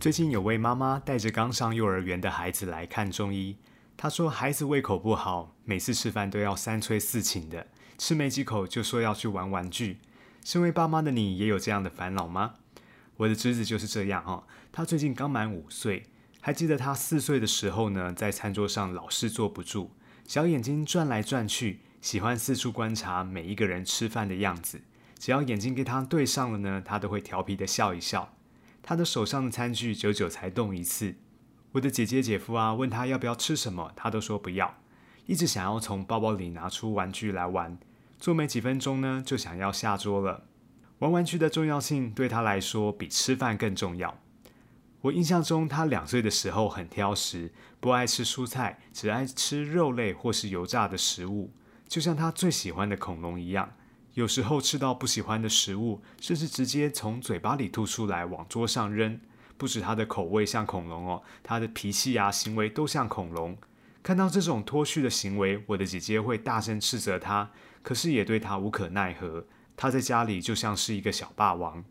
最近有位妈妈带着刚上幼儿园的孩子来看中医，她说孩子胃口不好，每次吃饭都要三催四请的，吃没几口就说要去玩玩具。身为爸妈的你也有这样的烦恼吗？我的侄子就是这样哈，他最近刚满五岁，还记得他四岁的时候呢，在餐桌上老是坐不住，小眼睛转来转去，喜欢四处观察每一个人吃饭的样子，只要眼睛跟他对上了呢，他都会调皮的笑一笑。他的手上的餐具久久才动一次。我的姐姐姐夫啊，问他要不要吃什么，他都说不要，一直想要从包包里拿出玩具来玩。坐没几分钟呢，就想要下桌了。玩玩具的重要性对他来说比吃饭更重要。我印象中，他两岁的时候很挑食，不爱吃蔬菜，只爱吃肉类或是油炸的食物，就像他最喜欢的恐龙一样。有时候吃到不喜欢的食物，甚至直接从嘴巴里吐出来往桌上扔。不止他的口味像恐龙哦，他的脾气啊、行为都像恐龙。看到这种脱序的行为，我的姐姐会大声斥责他，可是也对他无可奈何。他在家里就像是一个小霸王。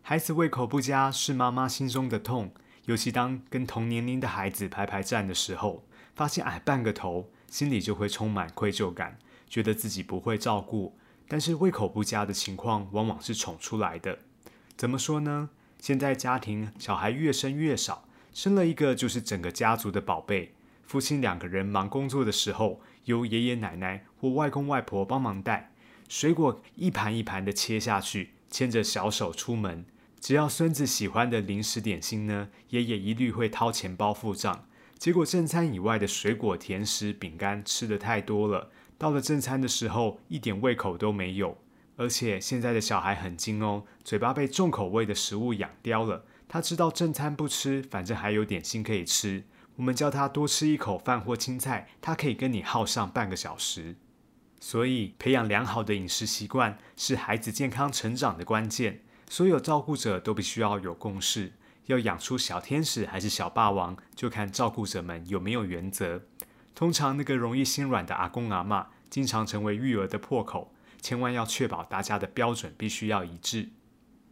孩子胃口不佳是妈妈心中的痛，尤其当跟同年龄的孩子排排站的时候，发现矮半个头，心里就会充满愧疚感，觉得自己不会照顾。但是胃口不佳的情况往往是宠出来的。怎么说呢？现在家庭小孩越生越少，生了一个就是整个家族的宝贝。夫妻两个人忙工作的时候，由爷爷奶奶或外公外婆帮忙带。水果一盘一盘的切下去，牵着小手出门。只要孙子喜欢的零食点心呢，爷爷一律会掏钱包付账。结果正餐以外的水果、甜食、饼干吃的太多了。到了正餐的时候，一点胃口都没有。而且现在的小孩很精哦，嘴巴被重口味的食物养刁了。他知道正餐不吃，反正还有点心可以吃。我们叫他多吃一口饭或青菜，他可以跟你耗上半个小时。所以，培养良好的饮食习惯是孩子健康成长的关键。所有照顾者都必须要有共识，要养出小天使还是小霸王，就看照顾者们有没有原则。通常那个容易心软的阿公阿妈，经常成为育儿的破口。千万要确保大家的标准必须要一致。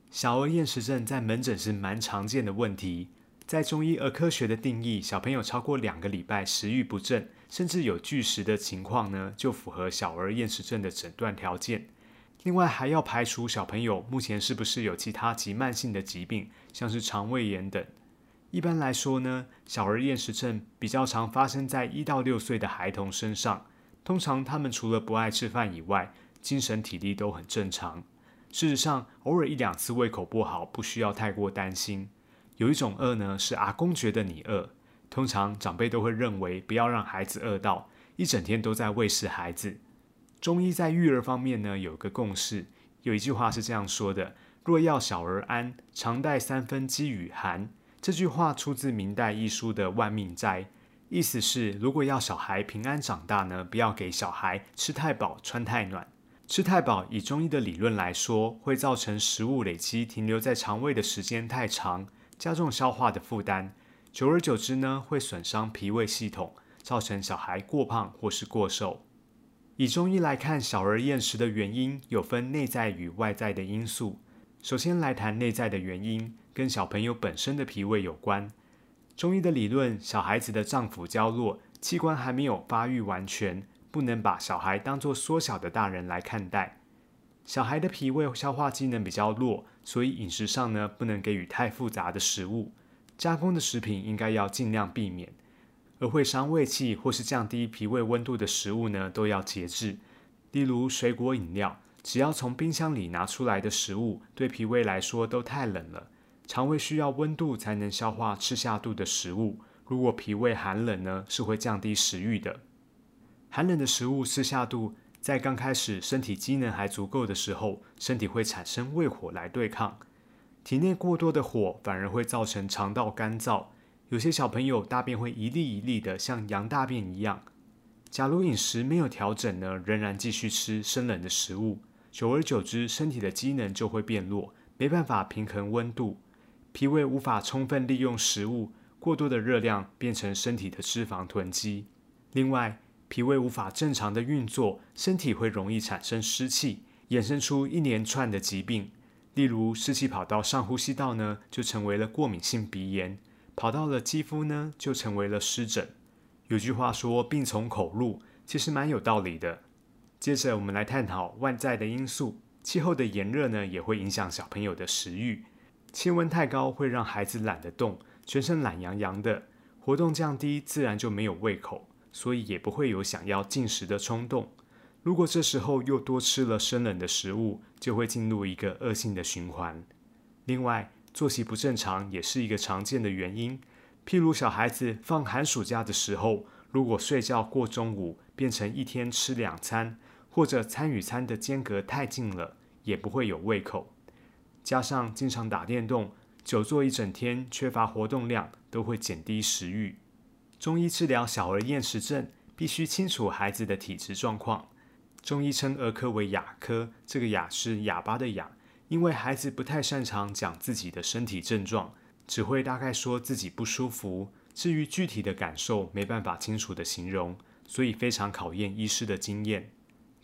小儿厌食症在门诊是蛮常见的问题，在中医儿科学的定义，小朋友超过两个礼拜食欲不振，甚至有拒食的情况呢，就符合小儿厌食症的诊断条件。另外还要排除小朋友目前是不是有其他急慢性的疾病，像是肠胃炎等。一般来说呢，小儿厌食症比较常发生在一到六岁的孩童身上。通常他们除了不爱吃饭以外，精神体力都很正常。事实上，偶尔一两次胃口不好，不需要太过担心。有一种饿呢，是阿公觉得你饿。通常长辈都会认为，不要让孩子饿到一整天都在喂食孩子。中医在育儿方面呢，有个共识，有一句话是这样说的：“若要小儿安，常带三分饥与寒。”这句话出自明代一书的《万命斋》，意思是如果要小孩平安长大呢，不要给小孩吃太饱、穿太暖。吃太饱，以中医的理论来说，会造成食物累积停留在肠胃的时间太长，加重消化的负担。久而久之呢，会损伤脾胃系统，造成小孩过胖或是过瘦。以中医来看，小儿厌食的原因有分内在与外在的因素。首先来谈内在的原因。跟小朋友本身的脾胃有关。中医的理论，小孩子的脏腑较弱，器官还没有发育完全，不能把小孩当作缩小的大人来看待。小孩的脾胃消化机能比较弱，所以饮食上呢，不能给予太复杂的食物，加工的食品应该要尽量避免。而会伤胃气或是降低脾胃温度的食物呢，都要节制。例如水果饮料，只要从冰箱里拿出来的食物，对脾胃来说都太冷了。肠胃需要温度才能消化吃下肚的食物，如果脾胃寒冷呢，是会降低食欲的。寒冷的食物吃下肚，在刚开始身体机能还足够的时候，身体会产生胃火来对抗。体内过多的火反而会造成肠道干燥，有些小朋友大便会一粒一粒的，像羊大便一样。假如饮食没有调整呢，仍然继续吃生冷的食物，久而久之，身体的机能就会变弱，没办法平衡温度，脾胃无法充分利用食物，过多的热量变成身体的脂肪囤积。另外，脾胃无法正常的运作，身体会容易产生湿气，衍生出一连串的疾病。例如，湿气跑到上呼吸道呢，就成为了过敏性鼻炎；跑到了肌肤呢，就成为了湿疹。有句话说“病从口入”，其实蛮有道理的。接着，我们来探讨外在的因素。气候的炎热呢，也会影响小朋友的食欲。气温太高会让孩子懒得动，全身懒洋洋的，活动降低，自然就没有胃口。所以也不会有想要进食的冲动。如果这时候又多吃了生冷的食物，就会进入一个恶性的循环。另外，作息不正常也是一个常见的原因。譬如小孩子放寒暑假的时候，如果睡觉过中午，变成一天吃两餐，或者餐与餐的间隔太近了，也不会有胃口。加上经常打电动、久坐一整天，缺乏活动量，都会减低食欲。中医治疗小儿厌食症，必须清楚孩子的体质状况。中医称儿科为哑科，这个哑是哑巴的哑，因为孩子不太擅长讲自己的身体症状，只会大概说自己不舒服，至于具体的感受没办法清楚的形容，所以非常考验医师的经验。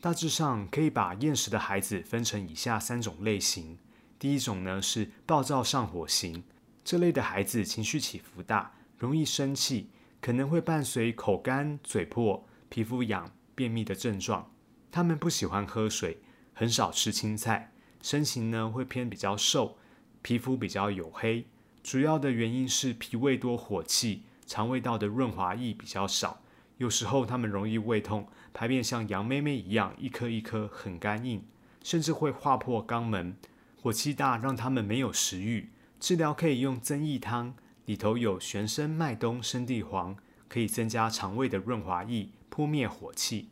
大致上可以把厌食的孩子分成以下三种类型。第一种呢是暴躁上火型，这类的孩子情绪起伏大，容易生气。可能会伴随口干、嘴破、皮肤痒、便秘的症状。他们不喜欢喝水，很少吃青菜，身形呢会偏比较瘦，皮肤比较黝黑。主要的原因是脾胃多火气，肠胃道的润滑液比较少。有时候他们容易胃痛，排便像羊妹妹一样一颗一颗很干硬，甚至会划破肛门。火气大让他们没有食欲，治疗可以用增益汤。里头有玄参、麦冬、生地黄，可以增加肠胃的润滑液，扑灭火气。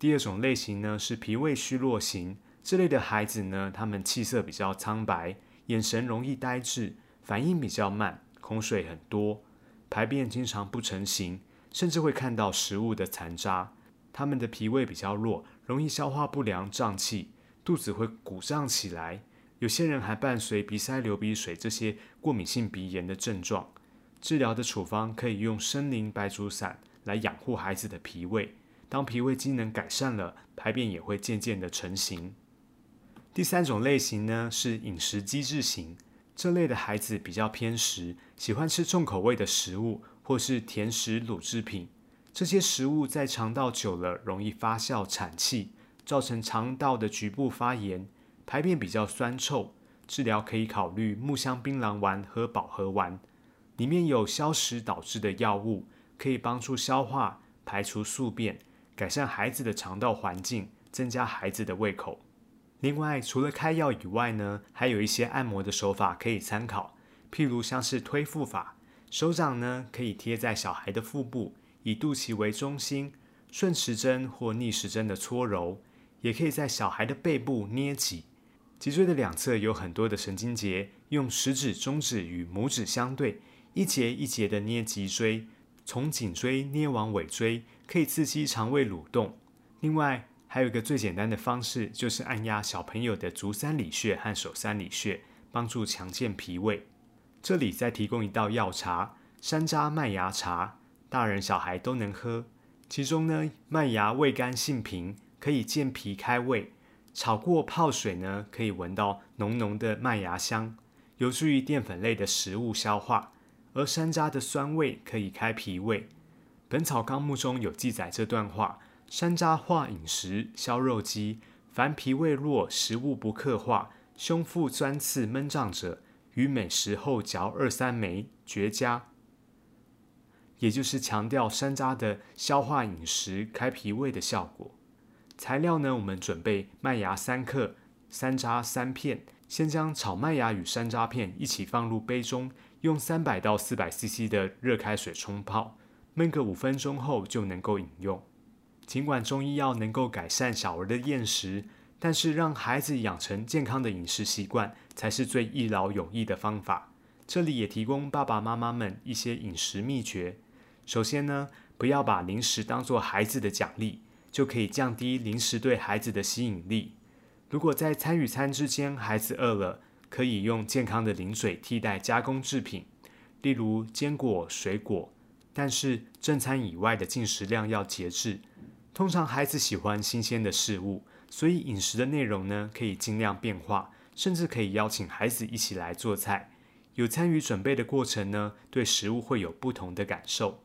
第二种类型呢是脾胃虚弱型，这类的孩子呢，他们气色比较苍白，眼神容易呆滞，反应比较慢，口水很多，排便经常不成形，甚至会看到食物的残渣。他们的脾胃比较弱，容易消化不良、胀气，肚子会鼓胀起来。有些人还伴随鼻塞、流鼻水这些过敏性鼻炎的症状，治疗的处方可以用生灵白术散来养护孩子的脾胃。当脾胃机能改善了，排便也会渐渐的成型。第三种类型呢是饮食机制型，这类的孩子比较偏食，喜欢吃重口味的食物或是甜食、乳制品。这些食物在肠道久了，容易发酵产气，造成肠道的局部发炎。排便比较酸臭，治疗可以考虑木香槟榔丸和保和丸，里面有消食导致的药物，可以帮助消化、排除宿便，改善孩子的肠道环境，增加孩子的胃口。另外，除了开药以外呢，还有一些按摩的手法可以参考，譬如像是推腹法，手掌呢可以贴在小孩的腹部，以肚脐为中心，顺时针或逆时针的搓揉，也可以在小孩的背部捏挤。脊椎的两侧有很多的神经节，用食指、中指与拇指相对，一节一节的捏脊椎，从颈椎捏往尾椎，可以刺激肠胃蠕动。另外，还有一个最简单的方式，就是按压小朋友的足三里穴和手三里穴，帮助强健脾胃。这里再提供一道药茶——山楂麦芽茶，大人小孩都能喝。其中呢，麦芽味甘性平，可以健脾开胃。炒过泡水呢，可以闻到浓浓的麦芽香，有助于淀粉类的食物消化；而山楂的酸味可以开脾胃。《本草纲目》中有记载这段话：山楂化饮食，消肉积。凡脾胃弱、食物不克化、胸腹钻刺闷胀者，与美食后嚼二三枚，绝佳。也就是强调山楂的消化饮食、开脾胃的效果。材料呢？我们准备麦芽三克，山楂三片。先将炒麦芽与山楂片一起放入杯中，用三百到四百 CC 的热开水冲泡，焖个五分钟后就能够饮用。尽管中医药能够改善小儿的厌食，但是让孩子养成健康的饮食习惯，才是最一劳永逸的方法。这里也提供爸爸妈妈们一些饮食秘诀。首先呢，不要把零食当做孩子的奖励，就可以降低零食对孩子的吸引力。如果在餐与餐之间孩子饿了，可以用健康的零嘴替代加工制品，例如坚果、水果。但是正餐以外的进食量要节制。通常孩子喜欢新鲜的事物，所以饮食的内容呢可以尽量变化，甚至可以邀请孩子一起来做菜。有参与准备的过程呢，对食物会有不同的感受。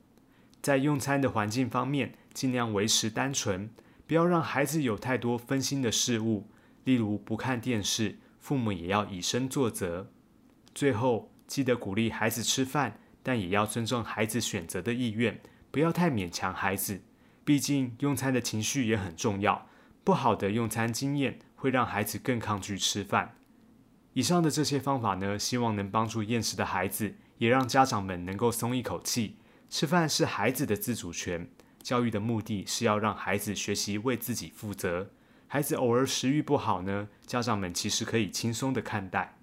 在用餐的环境方面，尽量维持单纯，不要让孩子有太多分心的事物，例如不看电视。父母也要以身作则。最后，记得鼓励孩子吃饭，但也要尊重孩子选择的意愿，不要太勉强孩子。毕竟，用餐的情绪也很重要。不好的用餐经验会让孩子更抗拒吃饭。以上的这些方法呢，希望能帮助厌食的孩子，也让家长们能够松一口气。吃饭是孩子的自主权，教育的目的是要让孩子学习为自己负责。孩子偶尔食欲不好呢，家长们其实可以轻松的看待。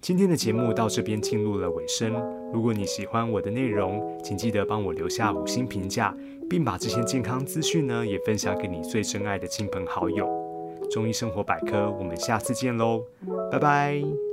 今天的节目到这边进入了尾声。如果你喜欢我的内容，请记得帮我留下五星评价，并把这些健康资讯呢也分享给你最珍爱的亲朋好友。中医生活百科，我们下次见喽，拜拜。